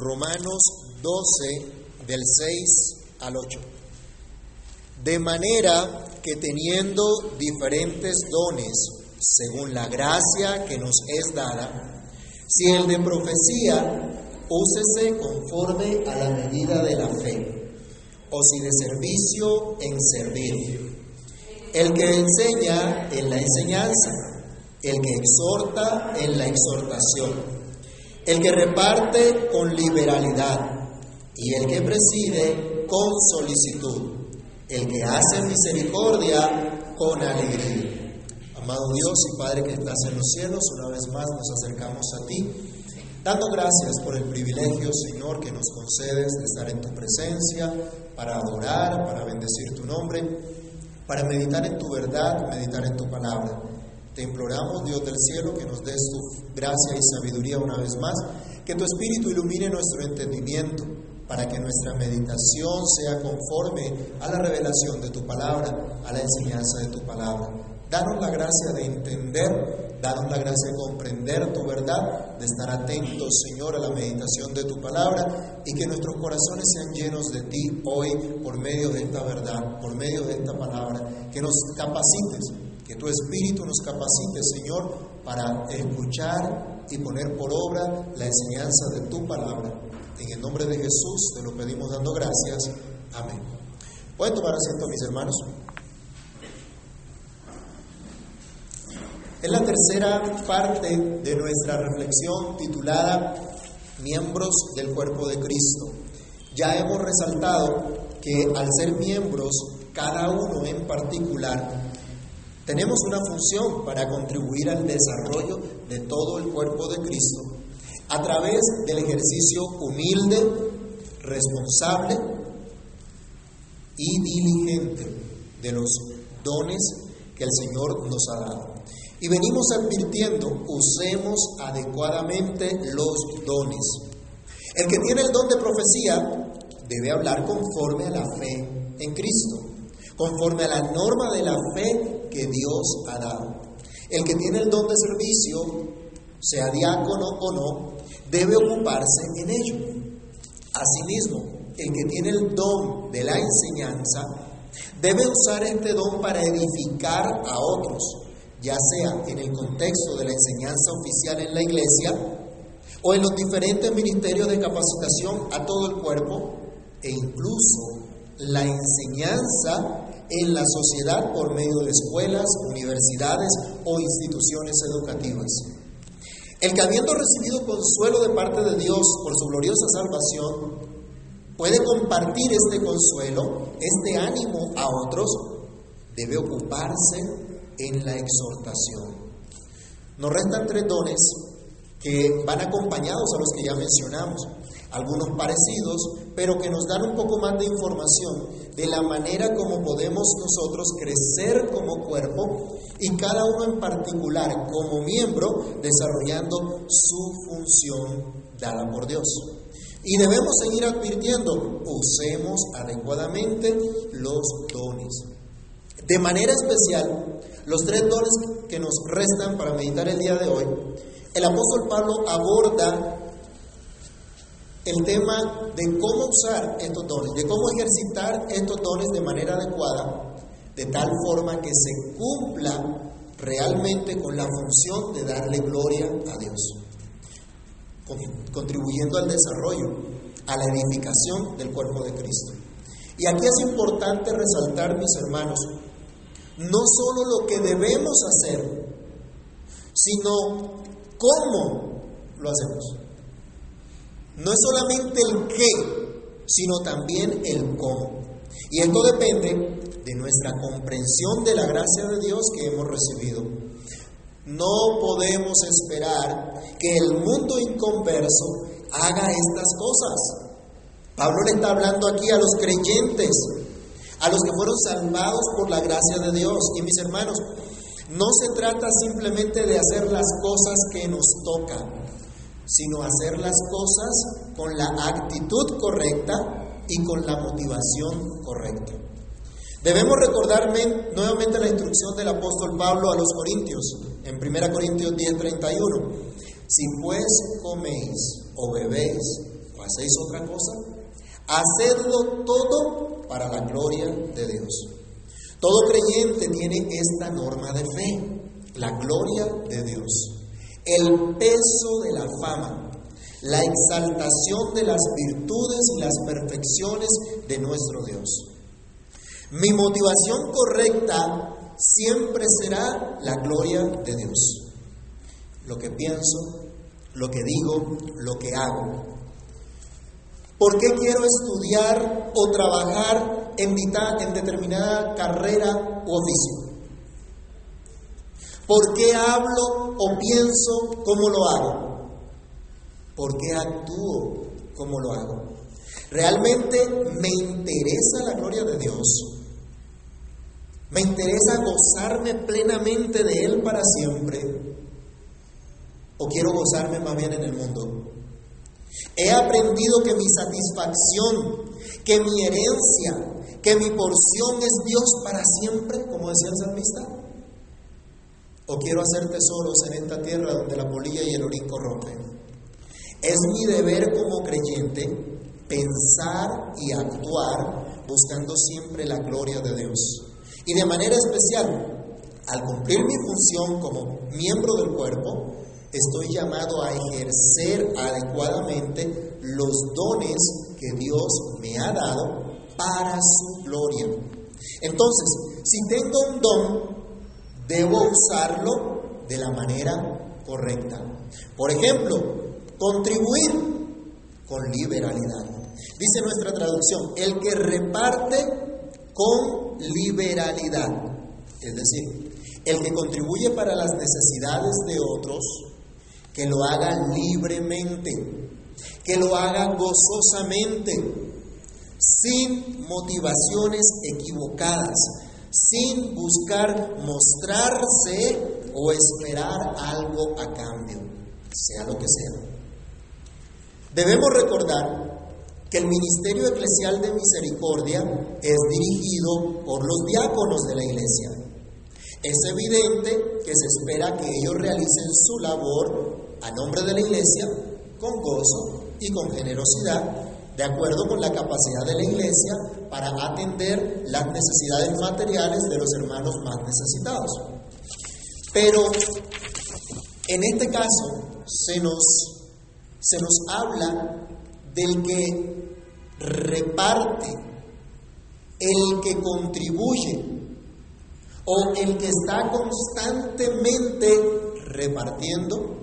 Romanos 12 del 6 al 8. De manera que teniendo diferentes dones, según la gracia que nos es dada, si el de profecía, úsese conforme a la medida de la fe, o si de servicio, en servir. El que enseña, en la enseñanza, el que exhorta, en la exhortación, el que reparte con liberalidad y el que preside con solicitud, el que hace misericordia con alegría. Amado Dios y Padre que estás en los cielos, una vez más nos acercamos a ti, dando gracias por el privilegio, Señor, que nos concedes de estar en tu presencia, para adorar, para bendecir tu nombre, para meditar en tu verdad, meditar en tu palabra. Te imploramos, Dios del cielo, que nos des tu gracia y sabiduría una vez más, que tu Espíritu ilumine nuestro entendimiento, para que nuestra meditación sea conforme a la revelación de tu palabra, a la enseñanza de tu palabra. Danos la gracia de entender, danos la gracia de comprender tu verdad, de estar atentos, Señor, a la meditación de tu palabra y que nuestros corazones sean llenos de ti hoy por medio de esta verdad, por medio de esta palabra, que nos capacites que tu Espíritu nos capacite, Señor, para escuchar y poner por obra la enseñanza de tu palabra. En el nombre de Jesús te lo pedimos dando gracias. Amén. Pueden tomar asiento, mis hermanos. Es la tercera parte de nuestra reflexión titulada Miembros del cuerpo de Cristo. Ya hemos resaltado que al ser miembros, cada uno en particular tenemos una función para contribuir al desarrollo de todo el cuerpo de Cristo a través del ejercicio humilde, responsable y diligente de los dones que el Señor nos ha dado. Y venimos advirtiendo, usemos adecuadamente los dones. El que tiene el don de profecía debe hablar conforme a la fe en Cristo conforme a la norma de la fe que Dios ha dado. El que tiene el don de servicio, sea diácono o no, debe ocuparse en ello. Asimismo, el que tiene el don de la enseñanza, debe usar este don para edificar a otros, ya sea en el contexto de la enseñanza oficial en la iglesia o en los diferentes ministerios de capacitación a todo el cuerpo e incluso la enseñanza en la sociedad por medio de escuelas, universidades o instituciones educativas. El que habiendo recibido consuelo de parte de Dios por su gloriosa salvación, puede compartir este consuelo, este ánimo a otros, debe ocuparse en la exhortación. Nos restan tres dones que van acompañados a los que ya mencionamos algunos parecidos, pero que nos dan un poco más de información de la manera como podemos nosotros crecer como cuerpo y cada uno en particular como miembro desarrollando su función dada por Dios. Y debemos seguir advirtiendo, usemos adecuadamente los dones. De manera especial, los tres dones que nos restan para meditar el día de hoy, el apóstol Pablo aborda el tema de cómo usar estos dones, de cómo ejercitar estos dones de manera adecuada, de tal forma que se cumpla realmente con la función de darle gloria a Dios, contribuyendo al desarrollo, a la edificación del cuerpo de Cristo. Y aquí es importante resaltar, mis hermanos, no solo lo que debemos hacer, sino cómo lo hacemos. No es solamente el qué, sino también el cómo. Y esto depende de nuestra comprensión de la gracia de Dios que hemos recibido. No podemos esperar que el mundo inconverso haga estas cosas. Pablo le está hablando aquí a los creyentes, a los que fueron salvados por la gracia de Dios. Y mis hermanos, no se trata simplemente de hacer las cosas que nos tocan sino hacer las cosas con la actitud correcta y con la motivación correcta. Debemos recordar nuevamente la instrucción del apóstol Pablo a los Corintios, en 1 Corintios 10:31. Si pues coméis o bebéis o hacéis otra cosa, hacedlo todo para la gloria de Dios. Todo creyente tiene esta norma de fe, la gloria de Dios, el peso de la fama, la exaltación de las virtudes y las perfecciones de nuestro Dios. Mi motivación correcta siempre será la gloria de Dios. Lo que pienso, lo que digo, lo que hago. ¿Por qué quiero estudiar o trabajar en, en determinada carrera u oficio? ¿Por qué hablo o pienso como lo hago? ¿Por qué actúo como lo hago? ¿Realmente me interesa la gloria de Dios? ¿Me interesa gozarme plenamente de Él para siempre? ¿O quiero gozarme más bien en el mundo? He aprendido que mi satisfacción, que mi herencia, que mi porción es Dios para siempre, como decía el salmista. ¿O quiero hacer tesoros en esta tierra donde la polilla y el orín corrompen? Es mi deber como creyente pensar y actuar buscando siempre la gloria de Dios. Y de manera especial, al cumplir mi función como miembro del cuerpo, estoy llamado a ejercer adecuadamente los dones que Dios me ha dado para su gloria. Entonces, si tengo un don, debo usarlo de la manera correcta. Por ejemplo, contribuir con liberalidad. Dice nuestra traducción, el que reparte con liberalidad. Es decir, el que contribuye para las necesidades de otros, que lo haga libremente, que lo haga gozosamente, sin motivaciones equivocadas, sin buscar mostrarse o esperar algo a cambio, sea lo que sea. Debemos recordar que el ministerio eclesial de misericordia es dirigido por los diáconos de la iglesia. Es evidente que se espera que ellos realicen su labor a nombre de la iglesia con gozo y con generosidad, de acuerdo con la capacidad de la iglesia para atender las necesidades materiales de los hermanos más necesitados. Pero en este caso se nos, se nos habla del que reparte, el que contribuye o el que está constantemente repartiendo,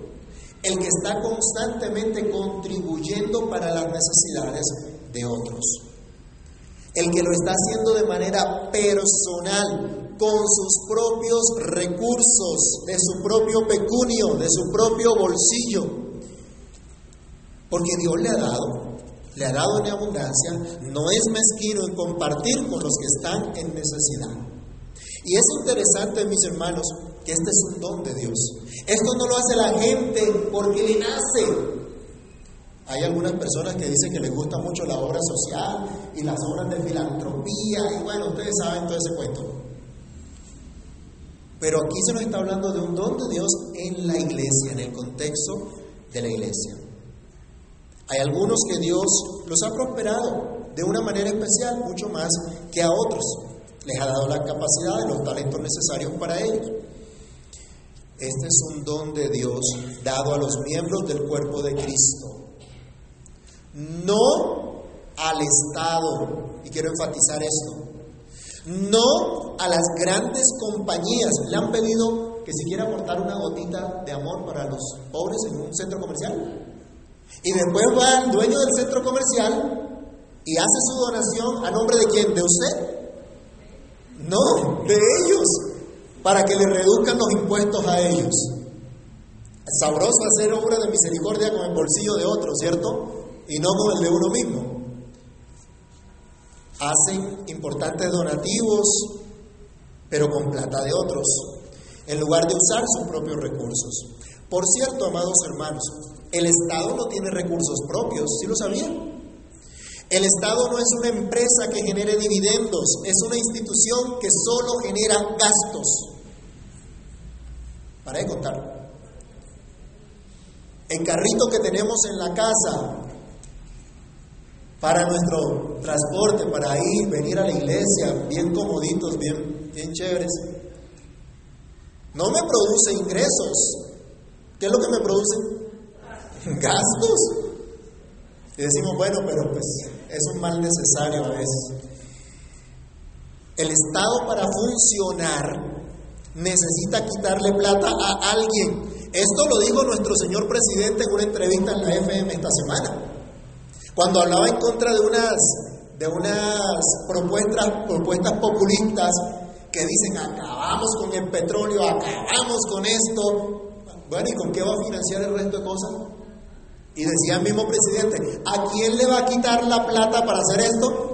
el que está constantemente contribuyendo para las necesidades de otros, el que lo está haciendo de manera personal, con sus propios recursos, de su propio pecunio, de su propio bolsillo, porque Dios le ha dado, le ha dado en abundancia, no es mezquino en compartir con los que están en necesidad. Y es interesante, mis hermanos, este es un don de Dios. Esto no lo hace la gente porque le nace. Hay algunas personas que dicen que les gusta mucho la obra social y las obras de filantropía, y bueno, ustedes saben todo ese cuento. Pero aquí se nos está hablando de un don de Dios en la iglesia, en el contexto de la iglesia. Hay algunos que Dios los ha prosperado de una manera especial, mucho más que a otros. Les ha dado la capacidad y los talentos necesarios para ellos. Este es un don de Dios dado a los miembros del cuerpo de Cristo. No al Estado, y quiero enfatizar esto, no a las grandes compañías. Le han pedido que si quiera aportar una gotita de amor para los pobres en un centro comercial. Y después va el dueño del centro comercial y hace su donación a nombre de quién? ¿De usted? No, de ellos, para que le reduzcan los impuestos a ellos. Sabroso hacer obra de misericordia con el bolsillo de otro, ¿cierto? Y no con el de uno mismo. Hacen importantes donativos, pero con plata de otros, en lugar de usar sus propios recursos. Por cierto, amados hermanos, el Estado no tiene recursos propios, ¿sí lo sabían? El Estado no es una empresa que genere dividendos, es una institución que solo genera gastos. Para de contar. El carrito que tenemos en la casa, para nuestro transporte, para ir, venir a la iglesia, bien comoditos, bien, bien chéveres. No me produce ingresos. ¿Qué es lo que me produce? Gastos. Y decimos, bueno, pero pues es un mal necesario a veces. El Estado para funcionar necesita quitarle plata a alguien. Esto lo dijo nuestro señor presidente en una entrevista en la FM esta semana. Cuando hablaba en contra de unas, de unas propuestas, propuestas populistas que dicen acabamos con el petróleo, acabamos con esto. Bueno, ¿y con qué va a financiar el resto de cosas? Y decía el mismo presidente, ¿a quién le va a quitar la plata para hacer esto?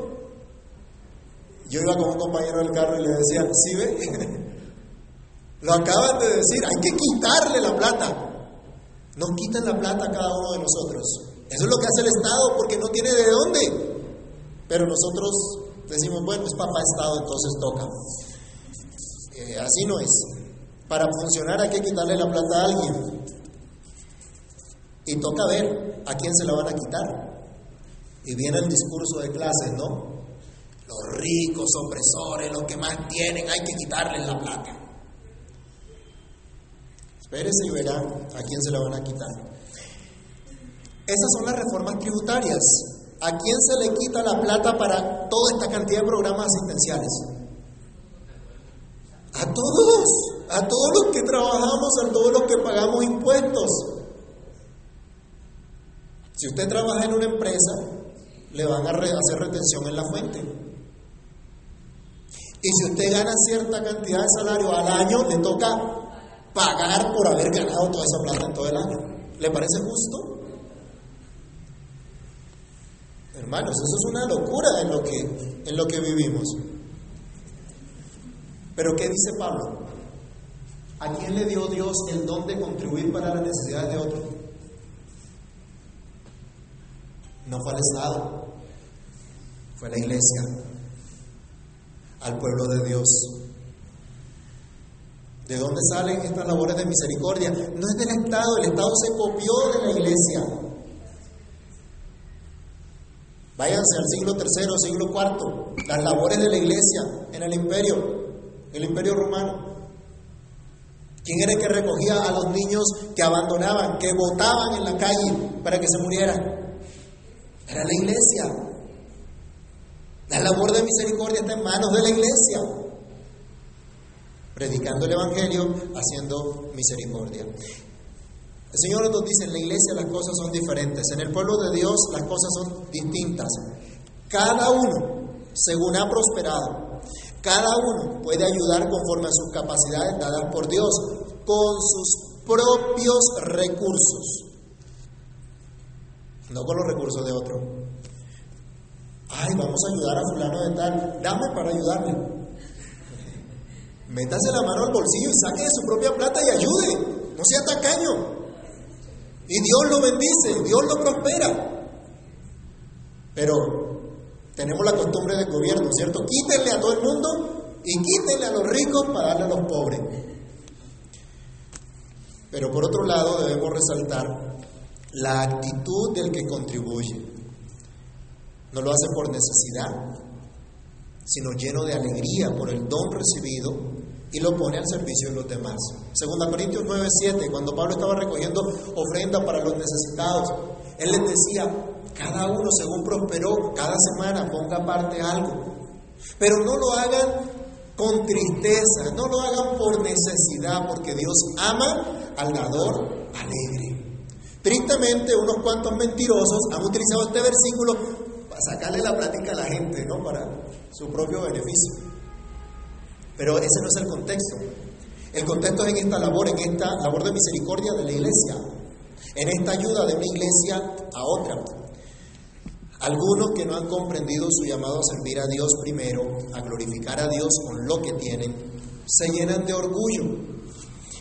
Yo iba con un compañero del carro y le decía, ¿sí ve? Lo acaban de decir, hay que quitarle la plata. Nos quitan la plata a cada uno de nosotros. Eso es lo que hace el Estado porque no tiene de dónde. Pero nosotros decimos, bueno, es papá Estado, entonces toca. Eh, así no es. Para funcionar hay que quitarle la plata a alguien. Y toca ver a quién se la van a quitar. Y viene el discurso de clases, ¿no? Los ricos, opresores, los que más tienen, hay que quitarles la plata. Espérese y verá a quién se la van a quitar. Esas son las reformas tributarias. ¿A quién se le quita la plata para toda esta cantidad de programas asistenciales? A todos, a todos los que trabajamos, a todos los que pagamos impuestos. Si usted trabaja en una empresa, le van a hacer retención en la fuente. Y si usted gana cierta cantidad de salario al año, le toca pagar por haber ganado toda esa plata en todo el año. ¿Le parece justo? Hermanos, eso es una locura en lo que, en lo que vivimos. Pero ¿qué dice Pablo? ¿A quién le dio Dios el don de contribuir para las necesidades de otros? No fue al Estado, fue a la iglesia, al pueblo de Dios. ¿De dónde salen estas labores de misericordia? No es del Estado, el Estado se copió de la iglesia. Váyanse al siglo III, siglo IV, las labores de la iglesia en el imperio, el imperio romano. ¿Quién era el que recogía a los niños que abandonaban, que botaban en la calle para que se murieran? Era la iglesia. La labor de misericordia está en manos de la iglesia predicando el Evangelio, haciendo misericordia. El Señor nos dice, en la iglesia las cosas son diferentes, en el pueblo de Dios las cosas son distintas. Cada uno, según ha prosperado, cada uno puede ayudar conforme a sus capacidades dadas por Dios, con sus propios recursos, no con los recursos de otro. Ay, vamos a ayudar a fulano de tal, dame para ayudarle. Métase la mano al bolsillo y saque de su propia plata y ayude. No sea tacaño. Y Dios lo bendice, Dios lo prospera. Pero tenemos la costumbre del gobierno, ¿cierto? Quítenle a todo el mundo y quítenle a los ricos para darle a los pobres. Pero por otro lado debemos resaltar la actitud del que contribuye. No lo hace por necesidad, sino lleno de alegría por el don recibido y lo pone al servicio de los demás. Segunda Corintios 9:7, cuando Pablo estaba recogiendo ofrenda para los necesitados, él les decía, cada uno según prosperó, cada semana ponga parte algo. Pero no lo hagan con tristeza, no lo hagan por necesidad, porque Dios ama al dador alegre. Tristemente, unos cuantos mentirosos han utilizado este versículo para sacarle la plática a la gente, ¿no? Para su propio beneficio. Pero ese no es el contexto. El contexto es en esta labor, en esta labor de misericordia de la iglesia, en esta ayuda de una iglesia a otra. Algunos que no han comprendido su llamado a servir a Dios primero, a glorificar a Dios con lo que tienen, se llenan de orgullo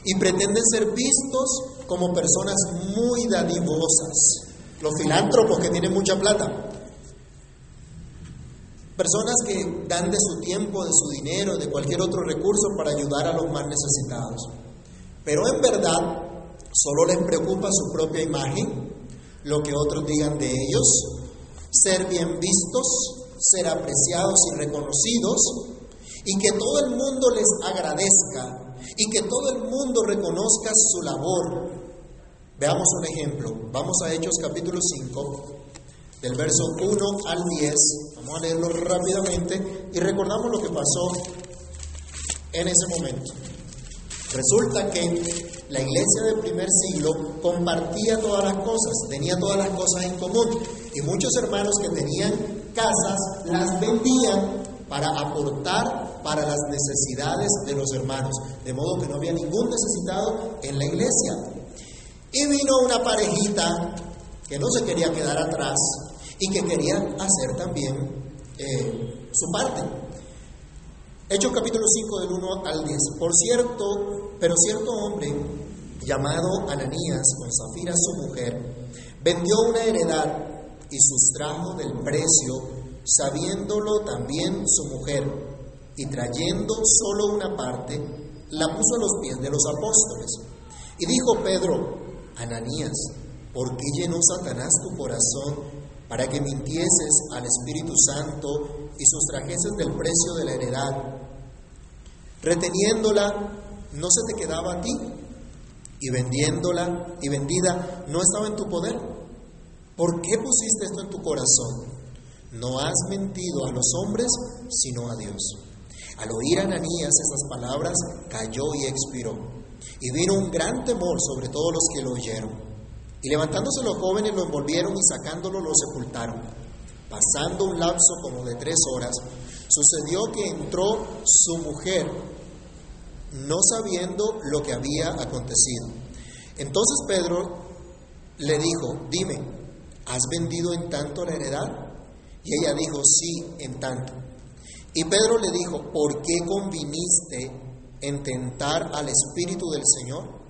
y pretenden ser vistos como personas muy dadivosas. Los filántropos que tienen mucha plata Personas que dan de su tiempo, de su dinero, de cualquier otro recurso para ayudar a los más necesitados. Pero en verdad solo les preocupa su propia imagen, lo que otros digan de ellos, ser bien vistos, ser apreciados y reconocidos, y que todo el mundo les agradezca y que todo el mundo reconozca su labor. Veamos un ejemplo. Vamos a Hechos capítulo 5, del verso 1 al 10. A leerlo rápidamente y recordamos lo que pasó en ese momento. Resulta que la iglesia del primer siglo compartía todas las cosas, tenía todas las cosas en común. Y muchos hermanos que tenían casas las vendían para aportar para las necesidades de los hermanos. De modo que no había ningún necesitado en la iglesia. Y vino una parejita que no se quería quedar atrás y que quería hacer también eh, su parte. Hechos capítulo 5 del 1 al 10. Por cierto, pero cierto hombre llamado Ananías con Zafira su mujer, vendió una heredad y sustrajo del precio, sabiéndolo también su mujer, y trayendo solo una parte, la puso a los pies de los apóstoles. Y dijo Pedro, Ananías, ¿por qué llenó Satanás tu corazón para que mintieses al Espíritu Santo y sustrajeses del precio de la heredad? Reteniéndola, ¿no se te quedaba a ti? Y vendiéndola y vendida, ¿no estaba en tu poder? ¿Por qué pusiste esto en tu corazón? No has mentido a los hombres, sino a Dios. Al oír a Ananías esas palabras, cayó y expiró. Y vino un gran temor sobre todos los que lo oyeron. Y levantándose los jóvenes lo envolvieron y sacándolo lo sepultaron. Pasando un lapso como de tres horas, sucedió que entró su mujer, no sabiendo lo que había acontecido. Entonces Pedro le dijo, dime, ¿has vendido en tanto la heredad? Y ella dijo, sí, en tanto. Y Pedro le dijo, ¿por qué conviniste en tentar al Espíritu del Señor?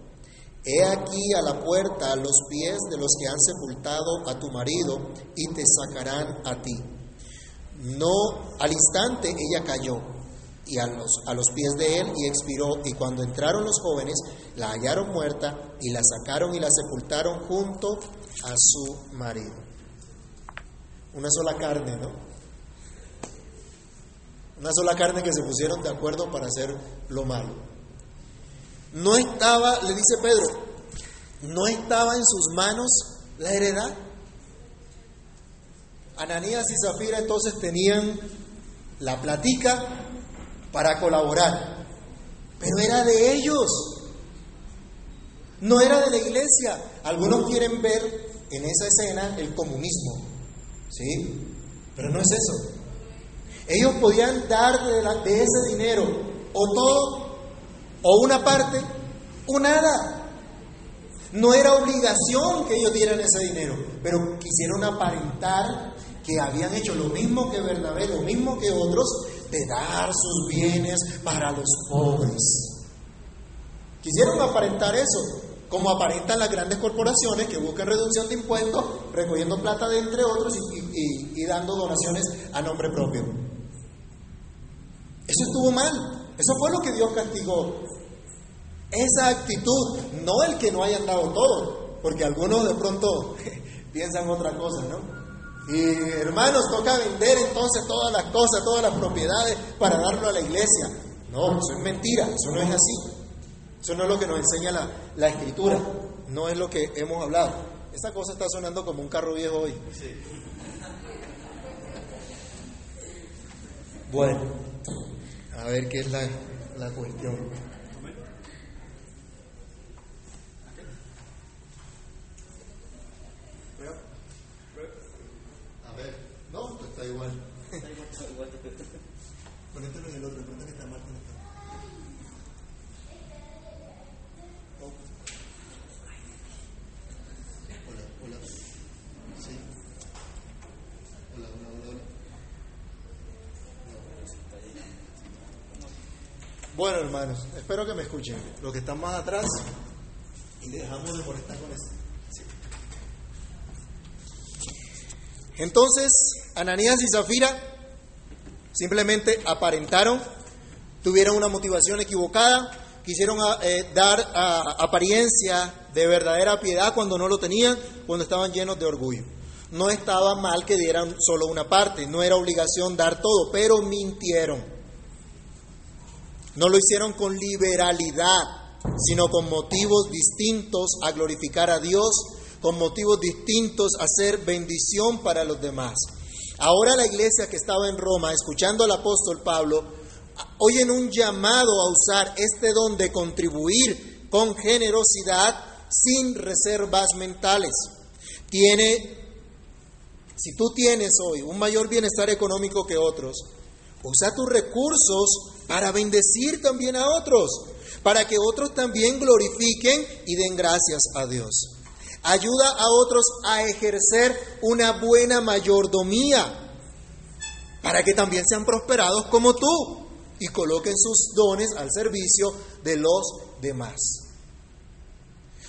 He aquí a la puerta los pies de los que han sepultado a tu marido y te sacarán a ti. No, al instante ella cayó y a los, a los pies de él y expiró. Y cuando entraron los jóvenes, la hallaron muerta y la sacaron y la sepultaron junto a su marido. Una sola carne, ¿no? Una sola carne que se pusieron de acuerdo para hacer lo malo. No estaba, le dice Pedro, no estaba en sus manos la heredad. Ananías y Zafira entonces tenían la platica para colaborar, pero era de ellos, no era de la iglesia. Algunos quieren ver en esa escena el comunismo, ¿sí? Pero no es eso. Ellos podían dar de, de ese dinero o todo o una parte o nada. No era obligación que ellos dieran ese dinero, pero quisieron aparentar que habían hecho lo mismo que Bernabé, lo mismo que otros, de dar sus bienes para los pobres. Quisieron aparentar eso, como aparentan las grandes corporaciones que buscan reducción de impuestos, recogiendo plata de entre otros y, dando donaciones a nombre propio. Eso estuvo mal, eso fue lo que Dios castigó. Esa actitud, no el que no hayan dado todo, porque algunos de pronto piensan otra cosa, ¿no? Y hermanos, toca vender entonces todas las cosas, todas las propiedades para darlo a la iglesia. No, eso es mentira, eso no es así. Eso no es lo que nos enseña la, la escritura, no es lo que hemos hablado. Esa cosa está sonando como un carro viejo hoy. Bueno, a ver qué es la, la cuestión. está igual. Está igual. Conéctalo en el otro, que está mal conectado. Hola, hola. Sí. Hola, hola, hola, hola. Bueno, hermanos, espero que me escuchen. Los que están más atrás, y dejamos de molestar con esto. Entonces, Ananías y Zafira simplemente aparentaron, tuvieron una motivación equivocada, quisieron ah, eh, dar ah, apariencia de verdadera piedad cuando no lo tenían, cuando estaban llenos de orgullo. no estaba mal que dieran solo una parte, no era obligación dar todo, pero mintieron. No lo hicieron con liberalidad, sino con motivos distintos a glorificar a Dios, con motivos distintos a ser bendición para los demás. Ahora la iglesia que estaba en Roma, escuchando al apóstol Pablo, oyen un llamado a usar este don de contribuir con generosidad sin reservas mentales. Tiene, si tú tienes hoy un mayor bienestar económico que otros, usa tus recursos para bendecir también a otros, para que otros también glorifiquen y den gracias a Dios. Ayuda a otros a ejercer una buena mayordomía, para que también sean prosperados como tú y coloquen sus dones al servicio de los demás.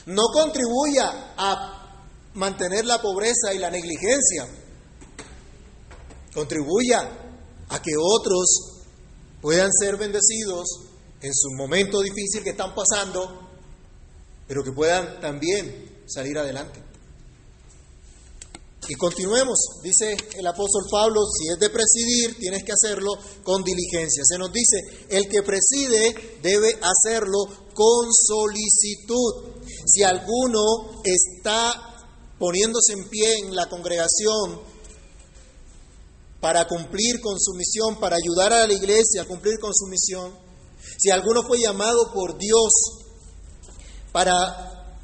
No contribuya a mantener la pobreza y la negligencia. Contribuya a que otros puedan ser bendecidos en su momento difícil que están pasando, pero que puedan también salir adelante. Y continuemos, dice el apóstol Pablo, si es de presidir, tienes que hacerlo con diligencia. Se nos dice, el que preside debe hacerlo con solicitud. Si alguno está poniéndose en pie en la congregación para cumplir con su misión, para ayudar a la iglesia a cumplir con su misión, si alguno fue llamado por Dios para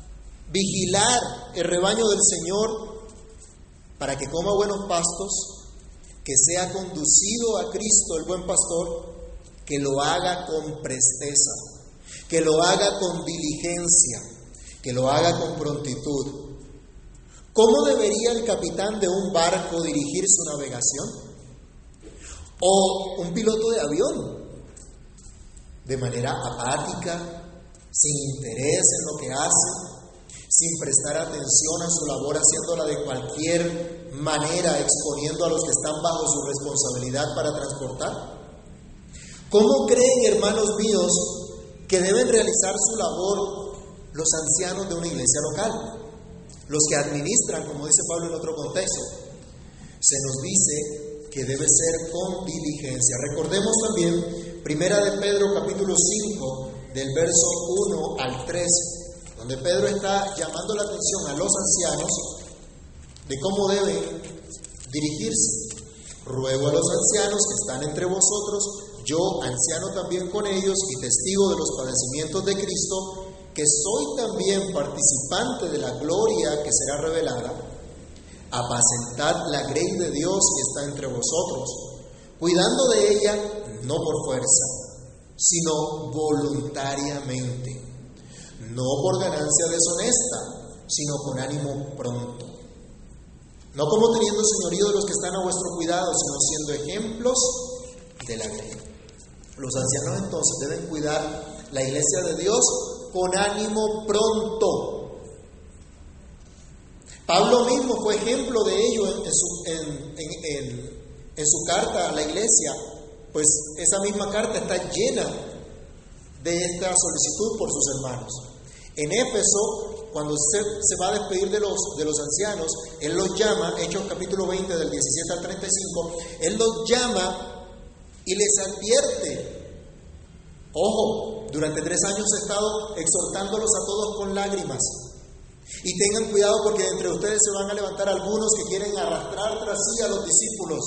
vigilar el rebaño del Señor, para que coma buenos pastos, que sea conducido a Cristo el buen pastor, que lo haga con presteza, que lo haga con diligencia, que lo haga con prontitud. ¿Cómo debería el capitán de un barco dirigir su navegación? ¿O un piloto de avión? De manera apática, sin interés en lo que hace, sin prestar atención a su labor, haciéndola de cualquier manera, exponiendo a los que están bajo su responsabilidad para transportar? ¿Cómo creen, hermanos míos, que deben realizar su labor los ancianos de una iglesia local? Los que administran, como dice Pablo en otro contexto. Se nos dice que debe ser con diligencia. Recordemos también, Primera de Pedro capítulo 5, del verso 1 al 3, donde Pedro está llamando la atención a los ancianos de cómo deben dirigirse. Ruego a los ancianos que están entre vosotros, yo, anciano también con ellos y testigo de los padecimientos de Cristo, que soy también participante de la gloria que será revelada, apacentad la grey de Dios que está entre vosotros, cuidando de ella no por fuerza, sino voluntariamente no por ganancia deshonesta, sino con ánimo pronto. No como teniendo señorío de los que están a vuestro cuidado, sino siendo ejemplos de la ley. Los ancianos entonces deben cuidar la iglesia de Dios con ánimo pronto. Pablo mismo fue ejemplo de ello en, su, carta a la iglesia, pues esa misma carta está llena de esta solicitud por sus hermanos. En Éfeso, cuando se, se, va a despedir de los, de los ancianos, Él los llama, Hechos capítulo 20 del 17 al 35, Él los llama y les advierte. Ojo, durante tres años he estado exhortándolos a todos con lágrimas. Y tengan cuidado porque entre ustedes se van a levantar algunos que quieren arrastrar tras sí a los discípulos.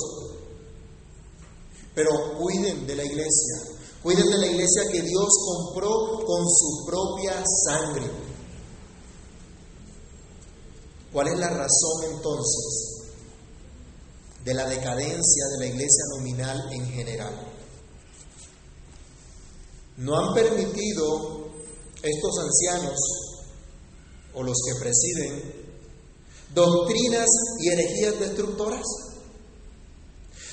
Pero cuiden de la iglesia, Cuiden de la iglesia que Dios compró con su propia sangre. ¿Cuál es la razón entonces de la decadencia de la iglesia nominal en general? No han permitido estos ancianos o los que presiden doctrinas y herejías destructoras.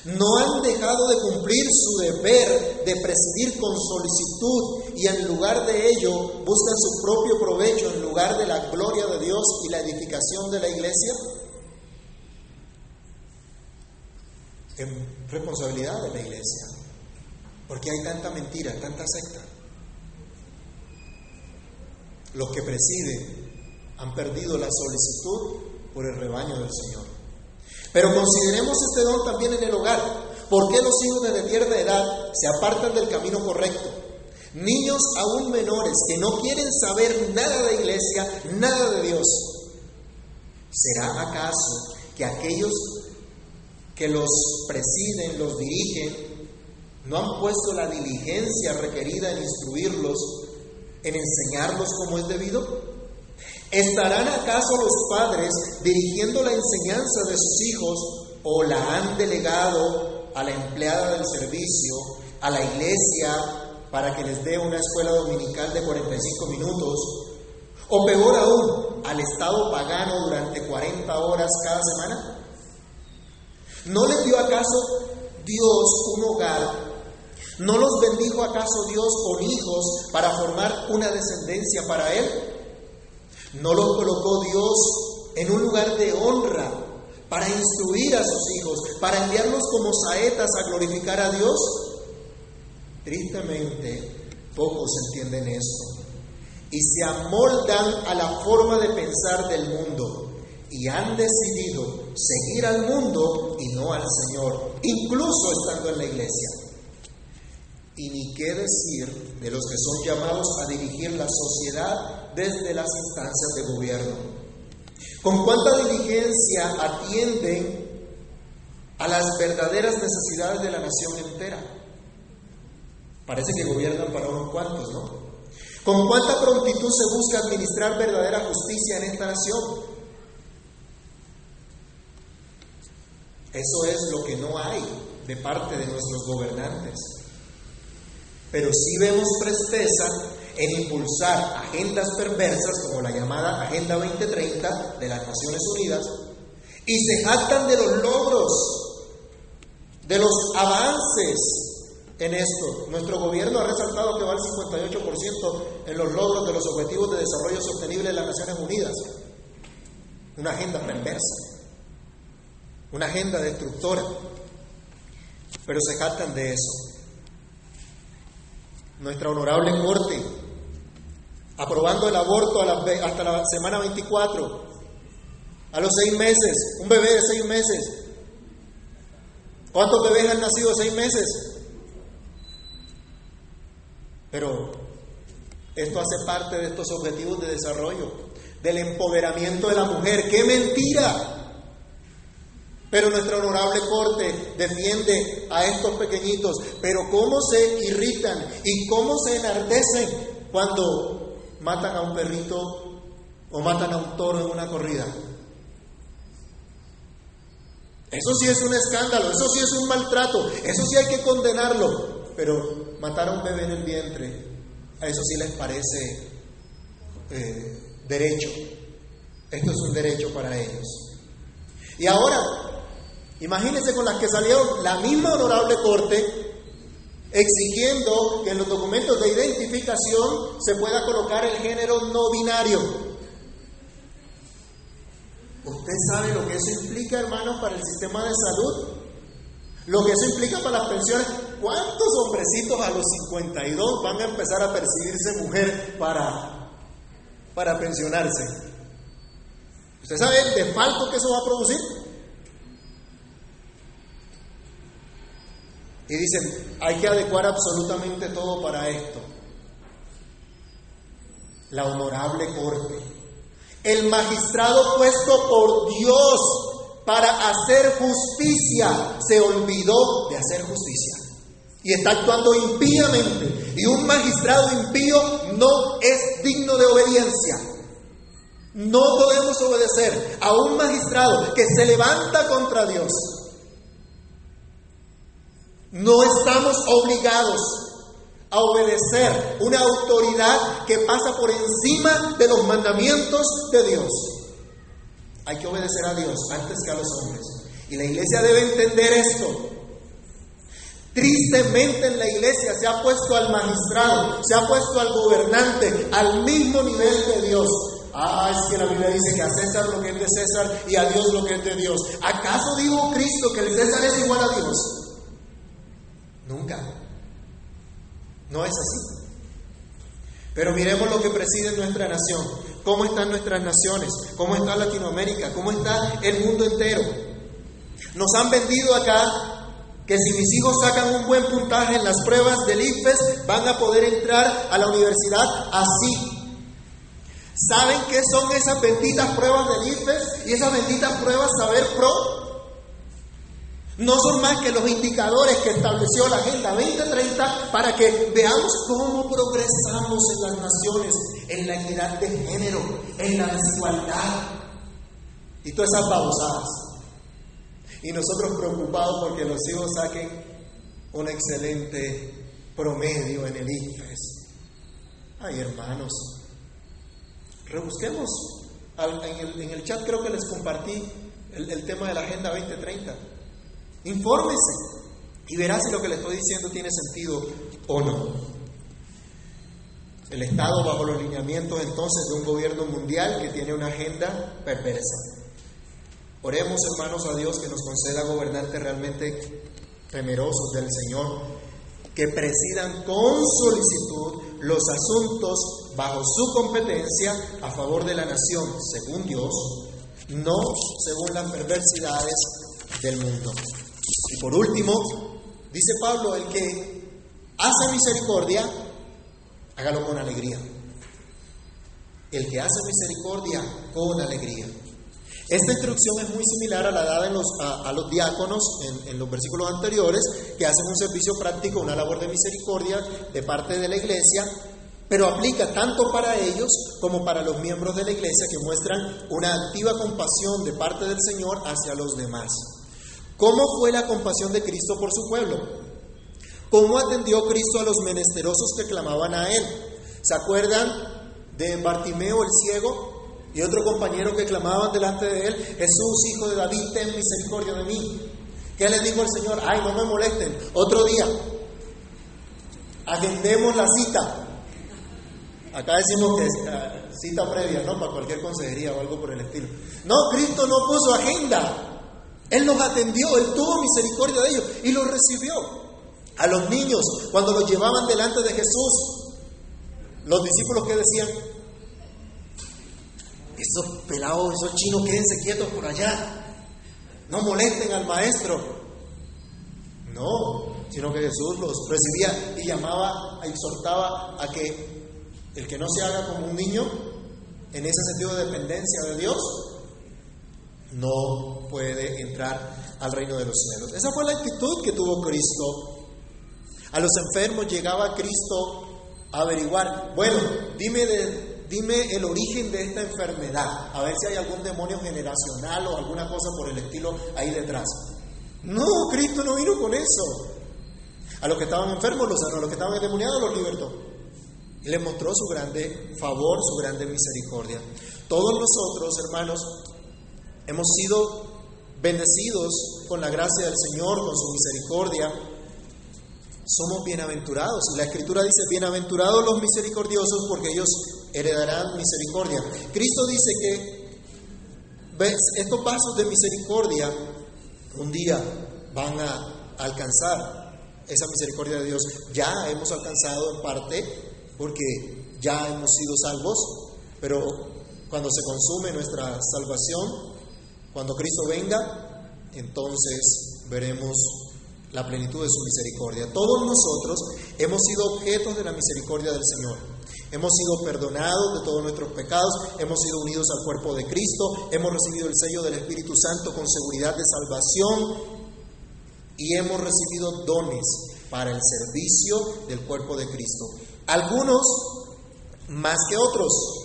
No han dejado de cumplir su deber de presidir con solicitud y en lugar de ello buscan su propio provecho en lugar de la gloria de Dios y la edificación de la iglesia. Es responsabilidad de la iglesia, porque hay tanta mentira, tanta secta. Los que presiden han perdido la solicitud por el rebaño del Señor. Pero consideremos este don también en el hogar. ¿Por qué los hijos desde tierna edad se apartan del camino correcto? Niños aún menores que no quieren saber nada de iglesia, nada de Dios. ¿Será acaso que aquellos que los presiden, los dirigen, no han puesto la diligencia requerida en instruirlos, en enseñarlos como es debido? ¿Estarán acaso los padres dirigiendo la enseñanza de sus hijos o la han delegado a la empleada del servicio, a la iglesia, para que les dé una escuela dominical de 45 minutos? O peor aún, al Estado pagano durante 40 horas cada semana? ¿No les dio acaso Dios un hogar? ¿No los bendijo acaso Dios con hijos para formar una descendencia para Él? ¿No los colocó Dios en un lugar de honra para instruir a sus hijos, para enviarlos como saetas a glorificar a Dios? Tristemente, pocos entienden esto y se amoldan a la forma de pensar del mundo y han decidido seguir al mundo y no al Señor, incluso estando en la iglesia. Y ni qué decir de los que son llamados a dirigir la sociedad desde las instancias de gobierno. ¿Con cuánta diligencia atienden a las verdaderas necesidades de la nación entera? Parece que gobiernan para unos cuantos, ¿no? ¿Con cuánta prontitud se busca administrar verdadera justicia en esta nación? Eso es lo que no hay de parte de nuestros gobernantes. Pero sí vemos presteza en impulsar agendas perversas como la llamada Agenda 2030 de las Naciones Unidas y se jactan de los logros, de los avances en esto. Nuestro gobierno ha resaltado que va al 58% en los logros de los Objetivos de Desarrollo Sostenible de las Naciones Unidas. Una agenda perversa una agenda destructora, pero se jactan de eso. Nuestra honorable Corte, aprobando el aborto hasta la semana 24, a los seis meses, un bebé de seis meses. ¿Cuántos bebés han nacido seis meses? Pero esto hace parte de estos objetivos de desarrollo, del empoderamiento de la mujer. ¡Qué mentira! Pero nuestra honorable corte defiende a estos pequeñitos. Pero cómo se irritan y cómo se enardecen cuando matan a un perrito o matan a un toro en una corrida. Eso sí es un escándalo, eso sí es un maltrato, eso sí hay que condenarlo. Pero matar a un bebé en el vientre, a eso sí les parece eh, derecho. Esto es un derecho para ellos. Y ahora, Imagínense con las que salió la misma honorable corte exigiendo que en los documentos de identificación se pueda colocar el género no binario. ¿Usted sabe lo que eso implica, hermanos, para el sistema de salud? Lo que eso implica para las pensiones. ¿Cuántos hombrecitos a los 52 van a empezar a percibirse mujer para, para pensionarse? ¿Usted sabe el desfalco que eso va a producir? Y dicen, hay que adecuar absolutamente todo para esto. La honorable corte. El magistrado puesto por Dios para hacer justicia se olvidó de hacer justicia. Y está actuando impíamente. Y un magistrado impío no es digno de obediencia. No podemos obedecer a un magistrado que se levanta contra Dios no estamos obligados a obedecer una autoridad que pasa por encima de los mandamientos de Dios. Hay que obedecer a Dios antes que a los hombres. Y la iglesia debe entender esto. Tristemente en la iglesia se ha puesto al magistrado, se ha puesto al gobernante al mismo nivel de Dios. Ah, es que la Biblia dice que a César lo que es de César y a Dios lo que es de Dios. ¿Acaso dijo Cristo que el César es igual a Dios? Nunca. No es así. Pero miremos lo que preside nuestra nación. ¿Cómo están nuestras naciones? ¿Cómo está Latinoamérica? ¿Cómo está el mundo entero? Nos han vendido acá que si mis hijos sacan un buen puntaje en las pruebas del IFES, van a poder entrar a la universidad así. ¿Saben qué son esas benditas pruebas del IFES y esas benditas pruebas Saber Pro? No son más que los indicadores que estableció la Agenda 2030 para que veamos cómo progresamos en las naciones, en la equidad de género, en la desigualdad y todas esas babosadas. Y nosotros preocupados porque los hijos saquen un excelente promedio en el IFES. Ay, hermanos, rebusquemos. En el, chat creo que les compartí el, el tema de la Agenda 2030. Infórmese y verá si lo que le estoy diciendo tiene sentido o no. El Estado bajo los lineamientos entonces de un gobierno mundial que tiene una agenda perversa. Oremos hermanos a Dios que nos conceda gobernantes realmente temerosos del Señor, que presidan con solicitud los asuntos bajo su competencia a favor de la nación, según Dios, no según las perversidades del mundo. Y por último, dice Pablo, el que hace misericordia, hágalo con alegría. El que hace misericordia con alegría. Esta instrucción es muy similar a la dada los, a, los diáconos en, en, los versículos anteriores, que hacen un servicio práctico, una labor de misericordia de parte de la iglesia, pero aplica tanto para ellos como para los miembros de la iglesia que muestran una activa compasión de parte del Señor hacia los demás. ¿Cómo fue la compasión de Cristo por su pueblo? ¿Cómo atendió Cristo a los menesterosos que clamaban a Él? ¿Se acuerdan de Bartimeo el ciego y otro compañero que clamaban delante de Él? Jesús, hijo de David, ten misericordia de mí. ¿Qué le dijo el Señor? Ay, no me molesten. Otro día, agendemos la cita. Acá decimos que es ah, cita previa, ¿no? Para cualquier consejería o algo por el estilo. No, Cristo no puso agenda. Él los atendió, Él tuvo misericordia de ellos y los recibió. A los niños, cuando los llevaban delante de Jesús, los discípulos que decían, esos pelados, esos chinos, quédense quietos por allá, no molesten al maestro. No, sino que Jesús los recibía y llamaba, exhortaba a que el que no se haga como un niño, en ese sentido de dependencia de Dios, no puede entrar al reino de los cielos. Esa fue la actitud que tuvo Cristo. A los enfermos llegaba Cristo a averiguar, bueno, dime, dime el origen de esta enfermedad, a ver si hay algún demonio generacional o alguna cosa por el estilo ahí detrás. No, Cristo no vino con eso. A los que estaban enfermos los sanó, a los que estaban endemoniados los libertó. Y les mostró su grande favor, su grande misericordia. Todos nosotros, hermanos, Hemos sido bendecidos con la gracia del Señor, con su misericordia. Somos bienaventurados. Y la Escritura dice, bienaventurados los misericordiosos porque ellos heredarán misericordia. Cristo dice que ¿ves? estos pasos de misericordia un día van a alcanzar esa misericordia de Dios. Ya hemos alcanzado en parte porque ya hemos sido salvos, pero cuando se consume nuestra salvación, cuando Cristo venga, entonces veremos la plenitud de su misericordia. Todos nosotros hemos sido objetos de la misericordia del Señor. Hemos sido perdonados de todos nuestros pecados, hemos sido unidos al cuerpo de Cristo, hemos recibido el sello del Espíritu Santo con seguridad de salvación y hemos recibido dones para el servicio del cuerpo de Cristo. Algunos más que otros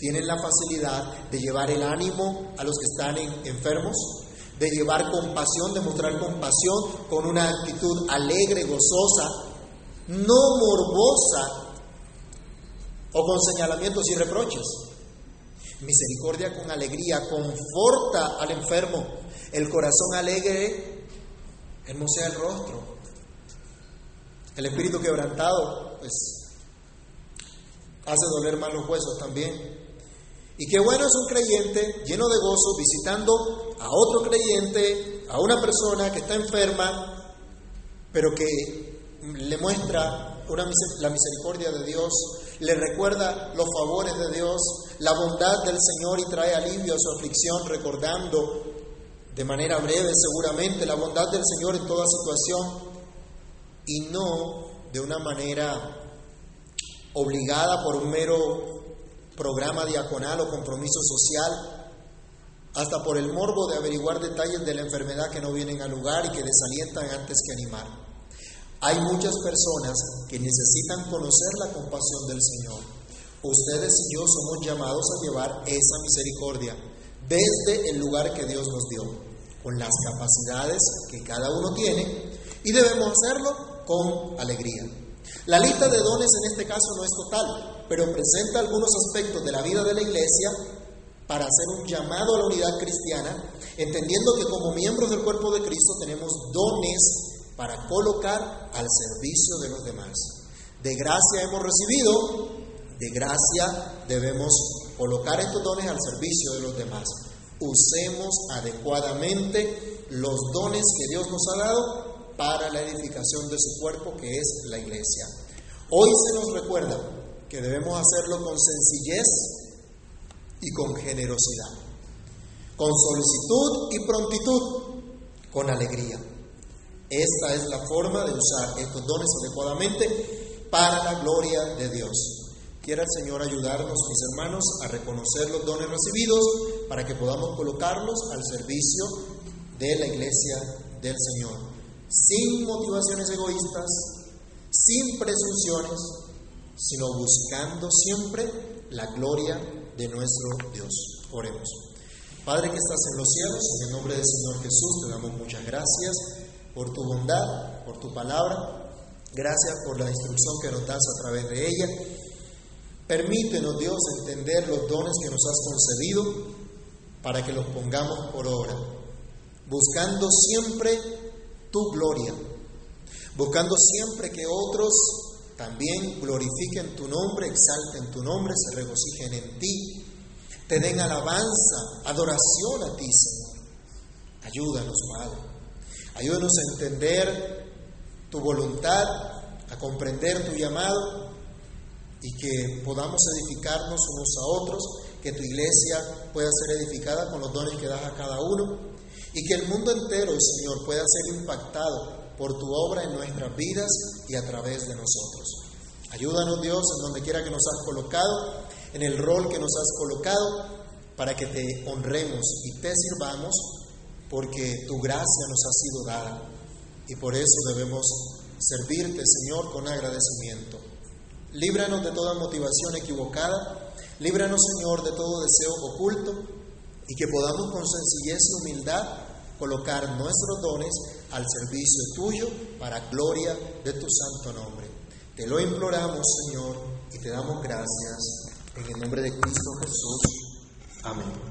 tienen la facilidad de llevar el ánimo a los que están enfermos, de llevar compasión, de mostrar compasión con una actitud alegre, gozosa, no morbosa o con señalamientos y reproches. Misericordia con alegría, conforta al enfermo. El corazón alegre hermosea el rostro. El espíritu quebrantado, pues, hace doler más los huesos también. Y qué bueno es un creyente lleno de gozo visitando a otro creyente, a una persona que está enferma, pero que le muestra la misericordia de Dios, le recuerda los favores de Dios, la bondad del Señor y trae alivio a su aflicción recordando de manera breve seguramente la bondad del Señor en toda situación y no de una manera obligada por un mero programa diaconal o compromiso social, hasta por el morbo de averiguar detalles de la enfermedad que no vienen al lugar y que desalientan antes que animar. Hay muchas personas que necesitan conocer la compasión del Señor. Ustedes y yo somos llamados a llevar esa misericordia desde el lugar que Dios nos dio, con las capacidades que cada uno tiene, y debemos hacerlo con alegría. La lista de dones en este caso no es total, pero presenta algunos aspectos de la vida de la iglesia para hacer un llamado a la unidad cristiana, entendiendo que como miembros del cuerpo de Cristo tenemos dones para colocar al servicio de los demás. De gracia hemos recibido, de gracia debemos colocar estos dones al servicio de los demás. Usemos adecuadamente los dones que Dios nos ha dado para la edificación de su cuerpo, que es la iglesia. Hoy se nos recuerda que debemos hacerlo con sencillez y con generosidad, con solicitud y prontitud, con alegría. Esta es la forma de usar estos dones adecuadamente para la gloria de Dios. Quiera el Señor ayudarnos, mis hermanos, a reconocer los dones recibidos para que podamos colocarlos al servicio de la iglesia del Señor, sin motivaciones egoístas, sin presunciones, sino buscando siempre la gloria de nuestro Dios. Oremos. Padre que estás en los cielos, en el nombre del Señor Jesús te damos muchas gracias por tu bondad, por tu palabra. Gracias por la instrucción que nos das a través de ella. Permítenos, Dios, entender los dones que nos has concedido para que los pongamos por obra, buscando siempre tu gloria, buscando siempre que otros también glorifiquen tu nombre, exalten tu nombre, se regocijen en ti, te den alabanza, adoración a ti, Señor. Ayúdanos, Padre. Ayúdanos a entender tu voluntad, a comprender tu llamado y que podamos edificarnos unos a otros, que tu iglesia pueda ser edificada con los dones que das a cada uno y que el mundo entero, Señor, pueda ser impactado por tu obra en nuestras vidas y a través de nosotros. Ayúdanos Dios en donde quiera que nos has colocado, en el rol que nos has colocado, para que te honremos y te sirvamos, porque tu gracia nos ha sido dada y por eso debemos servirte, Señor, con agradecimiento. Líbranos de toda motivación equivocada. Líbranos, Señor, de todo deseo oculto y que podamos con sencillez y humildad colocar nuestros dones al servicio tuyo para gloria de tu santo nombre. Te lo imploramos, Señor, y te damos gracias en el nombre de Cristo Jesús. Amén.